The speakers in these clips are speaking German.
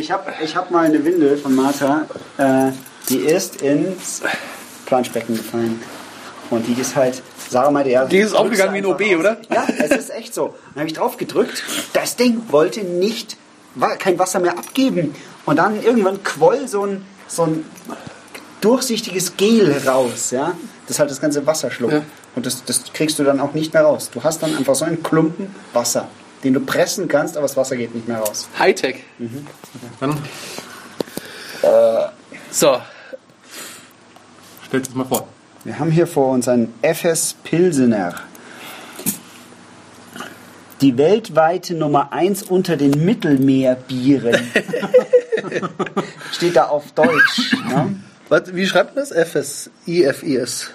ich habe ich hab mal eine Windel von Martha, äh, die ist ins Planschbecken gefallen. Und die ist halt, Sarah meinte, ja. Die ist aufgegangen wie ein OB, oder? Ja, es ist echt so. Dann habe ich drauf gedrückt, das Ding wollte nicht, kein Wasser mehr abgeben. Und dann irgendwann quoll so ein, so ein durchsichtiges Gel raus, ja. Das halt das ganze Wasser schluckt. Ja. Und das, das kriegst du dann auch nicht mehr raus. Du hast dann einfach so einen Klumpen Wasser, den du pressen kannst, aber das Wasser geht nicht mehr raus. Hightech. Dann So, stellt es mal vor. Wir haben hier vor uns einen FS Pilsener. Die weltweite Nummer 1 unter den Mittelmeerbieren. Steht da auf Deutsch. Ne? was, wie schreibt man das? FS, IFIS.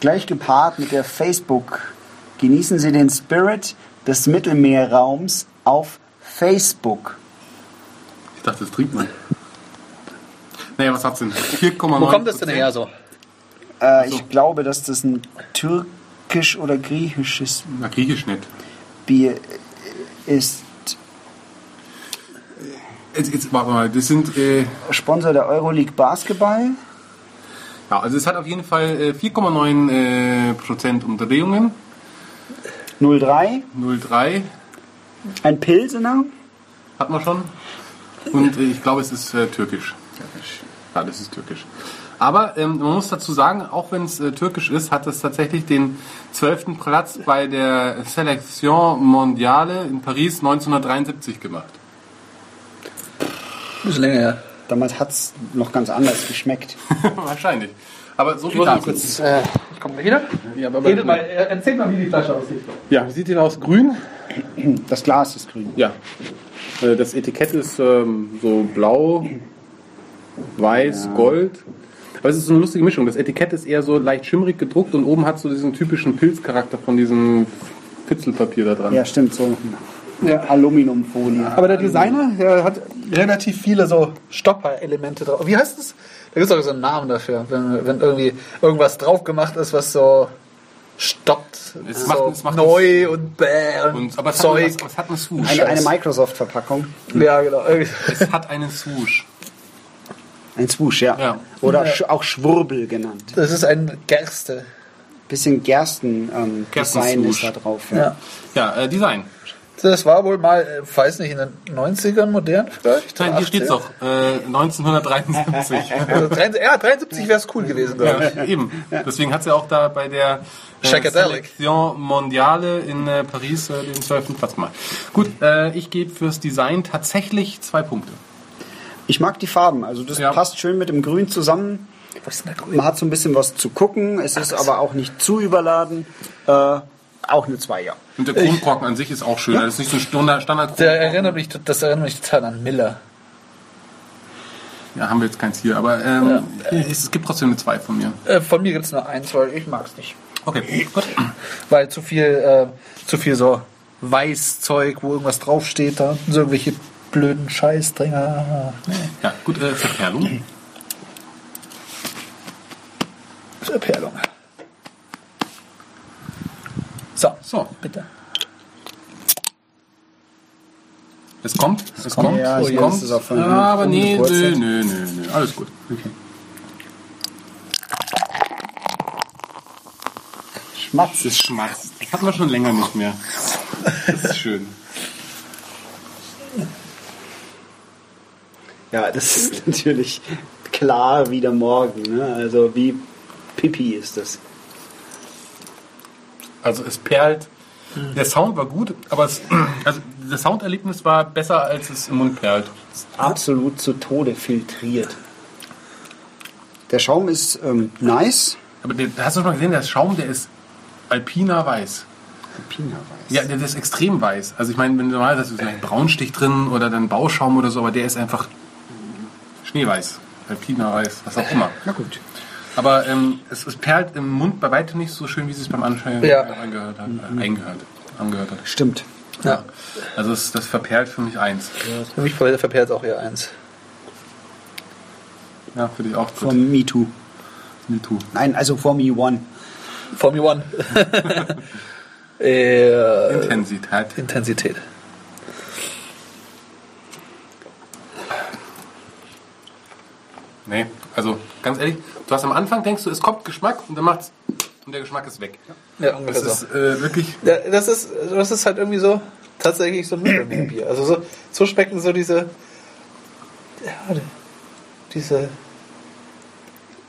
Gleich gepaart mit der Facebook. Genießen Sie den Spirit des Mittelmeerraums auf Facebook. Ich dachte, das trinkt man. Naja, was hat's denn? 4,9 Wo kommt das denn her so? Äh, Ich glaube, dass das ein türkisch oder griechisches Na, griechisch nicht. Bier ist. Jetzt, jetzt, warte mal, das sind, äh, Sponsor der Euroleague Basketball. ja, also es hat auf jeden Fall äh, 4,9 äh, Prozent Umdrehungen, 03. 0,3 Ein Pilsener. hat man schon. Und ich glaube, es ist äh, türkisch. Ja, das ist türkisch. Aber ähm, man muss dazu sagen, auch wenn es äh, türkisch ist, hat es tatsächlich den 12. Platz bei der Selection Mondiale in Paris 1973 gemacht. Bisschen länger her. Damals hat es noch ganz anders geschmeckt. Wahrscheinlich. Aber so Ich viel dazu. kurz. Äh, ich komme gleich wieder. Ja, aber Redet mal, äh, erzählt mal, wie die Flasche aussieht. ja, wie sieht die aus? Grün? Das Glas ist grün. Ja. Äh, Das Etikett ist ähm, so blau, weiß, gold. Aber es ist so eine lustige Mischung. Das Etikett ist eher so leicht schimmrig gedruckt und oben hat so diesen typischen Pilzcharakter von diesem Fitzelpapier da dran. Ja, stimmt, so Ja. Aluminiumfolie. Aber der Designer, der hat relativ viele so Stopper-Elemente drauf. Wie heißt es? Da gibt es auch so einen Namen dafür, wenn, wenn irgendwie irgendwas drauf gemacht ist, was so stoppt. Es so macht- es macht neu und bäh und, Und, aber es Zeug. hat, eine, es hat einen Swoosh. Eine, eine Microsoft-Verpackung. ja, genau. Es hat einen Swoosh. Ein Swoosh, ja. Ja. Oder Ja. auch Schwurbel genannt. Das ist ein Gerste. Bisschen Gersten-Design Gersten-Swoosh. ist da drauf. Ja. Ja. Ja, äh, Design. Das war wohl mal, äh, weiß nicht, in den 90ern modern vielleicht? Nein, hier 80er? steht's doch. Äh, 1973. Also 73, ja, 73 wäre es cool gewesen, glaube ich. ja, eben. Deswegen hat sie auch da bei der äh. Selection Mondiale in äh, Paris äh, den 12. Platz gemacht. Gut, äh, ich gebe fürs Design tatsächlich zwei Punkte. Ich mag die Farben, also das Ja. passt schön mit dem Grün zusammen. Was ist denn da grün? Man hat so ein bisschen was zu gucken, es ist aber auch nicht zu überladen. Äh, auch eine 2, ja. Und der Kronkorken an sich ist auch schön. Das ist nicht so ein Standard Standard Der erinnert mich, das erinnert mich total an Miller. Ja, haben wir jetzt keins hier, aber ähm, es gibt trotzdem eine 2 von mir. Äh, von mir gibt es nur eins, weil ich mag es nicht. Okay, gut. Weil zu viel, äh, zu viel so Weißzeug, wo irgendwas draufsteht, da so irgendwelche blöden Scheißdringer. Ja, gut, äh, Verperlung. Verperlung. So, So, bitte. es kommt, es kommt, Ja, es kommt. weiß, es ist auch von- Ja, aber von nee, nö, nö, nö, nö, alles gut. Schmatz. Das ist Schmatz. Das hatten wir schon länger nicht mehr. Das ist schön. Ja, das ist natürlich klar wie der Morgen. Ne? Also wie Pipi ist das. Also es perlt. Der Sound war gut, aber es, also das Sounderlebnis war besser, als es im Mund perlt. Absolut zu Tode filtriert. Der Schaum ist ähm, nice. Aber der, hast du schon mal gesehen, der Schaum, der ist alpiner weiß. Pina-Weiß. Ja, der, der ist extrem weiß. Also ich meine, wenn du normal hast, ist ein Braunstich drin oder dann Bauschaum oder so, aber der ist einfach schneeweiß, alpiner weiß, was auch immer. Na gut. Aber ähm, es, es perlt im Mund bei weitem nicht so schön, wie es beim Anschein Ja. angehört hat. Äh, eingehört, angehört hat. Stimmt. Ja. Also es, das verperlt für mich eins. Für mich verperlt auch eher eins. Ja, für dich auch gut. Vom Me Too. Me too. Nein, also vor Me One. Formula One. äh, Intensität. Intensität. Nee, also ganz ehrlich, du hast am Anfang denkst du, es kommt Geschmack und dann macht's und der Geschmack ist weg. Ja, ungefähr Das so. ist äh, wirklich. Ja, das ist, das ist halt irgendwie so tatsächlich so ein Mittelmeerbier. Also so, so schmecken so diese, ja, diese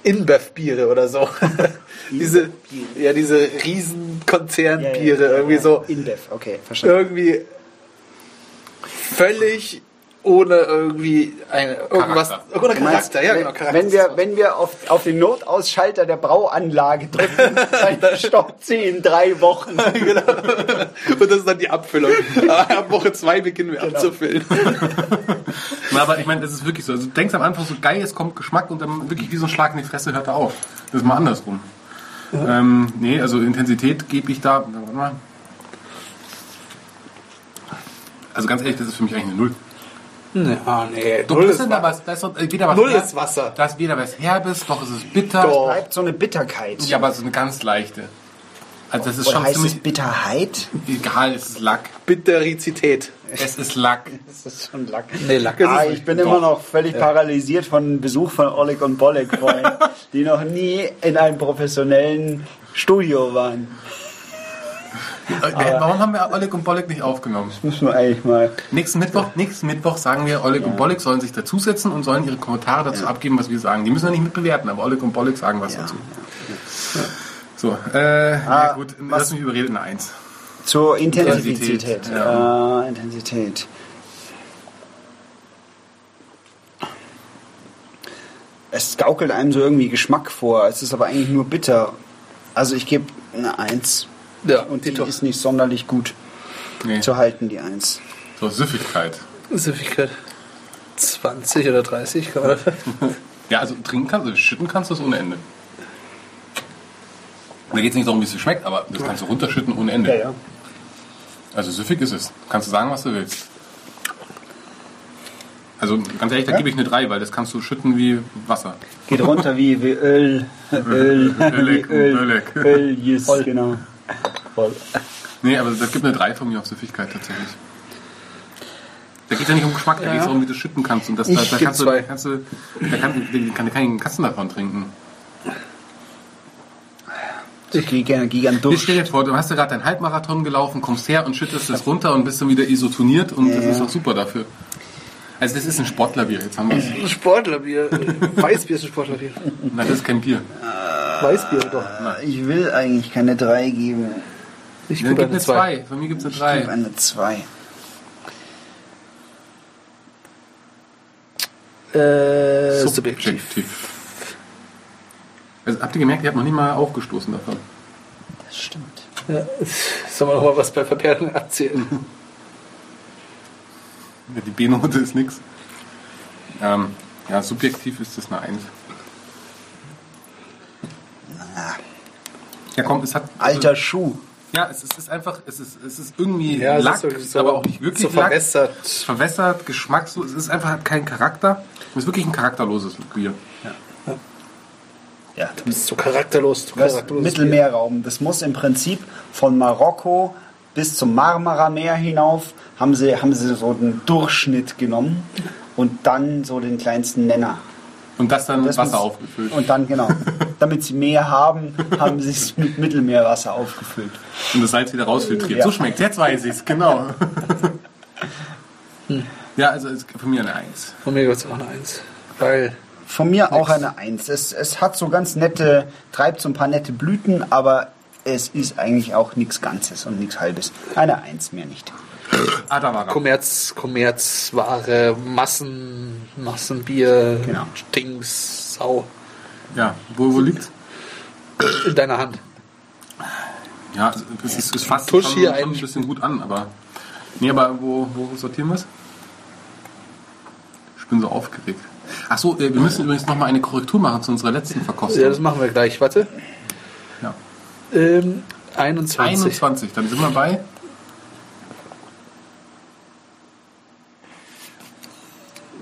InBev-Biere oder so. diese, ja, diese riesen Konzernbiere irgendwie so InBev, okay, verstanden. irgendwie völlig ohne irgendwie eine, irgendwas, Charakter. ohne Du meinst, Charakter, ja, wenn, genau, Charakter. wenn wir, wenn wir auf, auf den Notausschalter der Brauanlage drücken, dann stoppt sie in drei Wochen. genau. Und das ist dann die Abfüllung. Ab Woche zwei beginnen wir abzufüllen. Na, aber ich meine, das ist wirklich so. Also, du denkst am Anfang so geil, es kommt Geschmack und dann wirklich wie so ein Schlag in die Fresse hört er auf. Das ist mal andersrum. Ähm, nee, also Intensität gebe ich da. warte mal. Also ganz ehrlich, das ist für mich eigentlich eine Null. Ja, nee, Doch, null das ist ist da was, da ist doch weder was Null Herb- ist Wasser. Da ist weder was Herbes, noch ist es bitter. Doch. Bleibt so eine Bitterkeit. Ja, aber so eine ganz leichte. Also das ist Oder schon heißt es ziemlich Bitterheit? egal, es ist Lack. Bitterizität. Es ist Lack. Das ist schon Lack. Nee, Lack ist ah, es ich bin Doch. immer noch völlig paralysiert von Besuch von Oleg und Bolek vorhin, die noch nie in einem professionellen Studio waren. Äh, Warum haben wir Oleg und Bolek nicht aufgenommen? Müssen wir eigentlich mal. Nächsten Mittwoch, nächsten Mittwoch sagen wir, Oleg und Bolek sollen sich dazusetzen und sollen ihre Kommentare dazu abgeben, was wir sagen. Die müssen wir nicht mit bewerten, aber Oleg und Bolek sagen was Ja. dazu. So, äh, ja Ah, gut, was- lass mich überreden, eine Eins. Zur Intensität. Intensität, ja. Äh, Intensität. Es gaukelt einem so irgendwie Geschmack vor. Es ist aber eigentlich nur bitter. Also ich gebe eine Eins. Ja, Und die Tito. ist nicht sonderlich gut Nee. zu halten, die Eins. So, Süffigkeit. Süffigkeit. 20 oder 30, kann man das? Ja, also trinken kannst du, schütten kannst du es ohne Ende. Da geht es nicht darum, wie es schmeckt, aber das kannst du runterschütten ohne Ende. Also süffig ist es. Kannst du sagen, was du willst. Also ganz ehrlich, da Ja? gebe ich eine 3, weil das kannst du schütten wie Wasser. Geht runter wie, wie Öl. Öl. Ölek, wie Öl. Ölek. Öl, yes, genau. Voll. Nee, aber das gibt eine 3 von mir auf Süffigkeit tatsächlich. Da geht es ja nicht um Geschmack, da geht es darum, wie du schütten kannst. Und das, da, Ich da geb kannst du, da kannst du, da kann, da kann, da kann Kasten davon trinken. Ich gehe gerne gigant Jetzt durch. stell dir vor, du hast ja gerade deinen Halbmarathon gelaufen, kommst her und schüttest das runter und bist dann wieder isotoniert und das Ja. ist doch super dafür. Also das ist ein Sportlerbier, jetzt haben wir es. Ein Sportlerbier. Weißbier ist ein Sportlerbier. Nein, das ist kein Bier. Weißbier doch. Ich will eigentlich keine 3 geben. Ich gebe gibt eine eine 2. 2. Von mir gibt es eine Ich gebe 3. eine 2. Äh, subjektiv. Subjektiv. Also habt ihr gemerkt, ihr habt noch nicht mal aufgestoßen davon. Das stimmt. Ja. Sollen wir noch mal was bei Verperrung erzählen? Ja, Die B-Note ist nix. Ähm, ja, subjektiv ist das eine 1. Ja komm, es hat... Alter Schuh. Ja, es ist, es ist einfach, es ist, es ist irgendwie Ja, es Lack, ist so- aber auch nicht wirklich so Lack. verwässert. Verwässert, geschmackslos, es ist einfach hat keinen Charakter. Es ist wirklich ein charakterloses Bier. Ja, Du bist so charakterlos. Du das charakterloses Mittelmeerraum. Das muss im Prinzip von Marokko bis zum Marmara-Meer hinauf, haben sie, haben sie so den Durchschnitt genommen und dann so den kleinsten Nenner. Und das dann Das Wasser muss- aufgefüllt. Und dann, genau, damit sie mehr haben, haben sie es mit Mittelmeerwasser aufgefüllt. Und das Salz wieder rausfiltriert. Ja. So schmeckt Jetzt weiß ich's, genau. ja, also es von mir eine Eins. Von mir gibt es auch eine 1. Weil Von mir auch eine Eins. Es, es hat so ganz nette, treibt so ein paar nette Blüten, aber es ist eigentlich auch nichts Ganzes und nichts Halbes. Eine Eins mehr nicht. Ah, da war er. Kommerz, Kommerzware, Massen, Massenbier, Genau. Dings, Sau. Ja, wo, wo liegt's? In deiner Hand. Ja, es ist, es fasst Tusch schon, hier schon ein- bisschen gut an, aber. Nee, aber wo, wo sortieren wir's? Ich bin so aufgeregt. Ach so, äh, wir müssen übrigens noch mal eine Korrektur machen zu unserer letzten Verkostung. Ja, das machen wir gleich. Warte. Ja. Ähm, 21. 21, dann sind wir bei.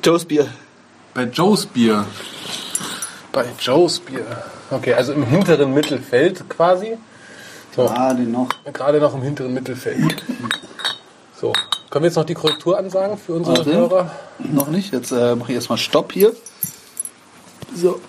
Joe's Bier. Bei Joe's Bier. Bei Joe's Bier. Okay, also im hinteren Mittelfeld quasi. So, Gerade noch. gerade noch im hinteren Mittelfeld. So, können wir jetzt noch die Korrektur ansagen für unsere Warte. Hörer? Noch nicht. Jetzt äh, mache ich erstmal Stopp hier. So,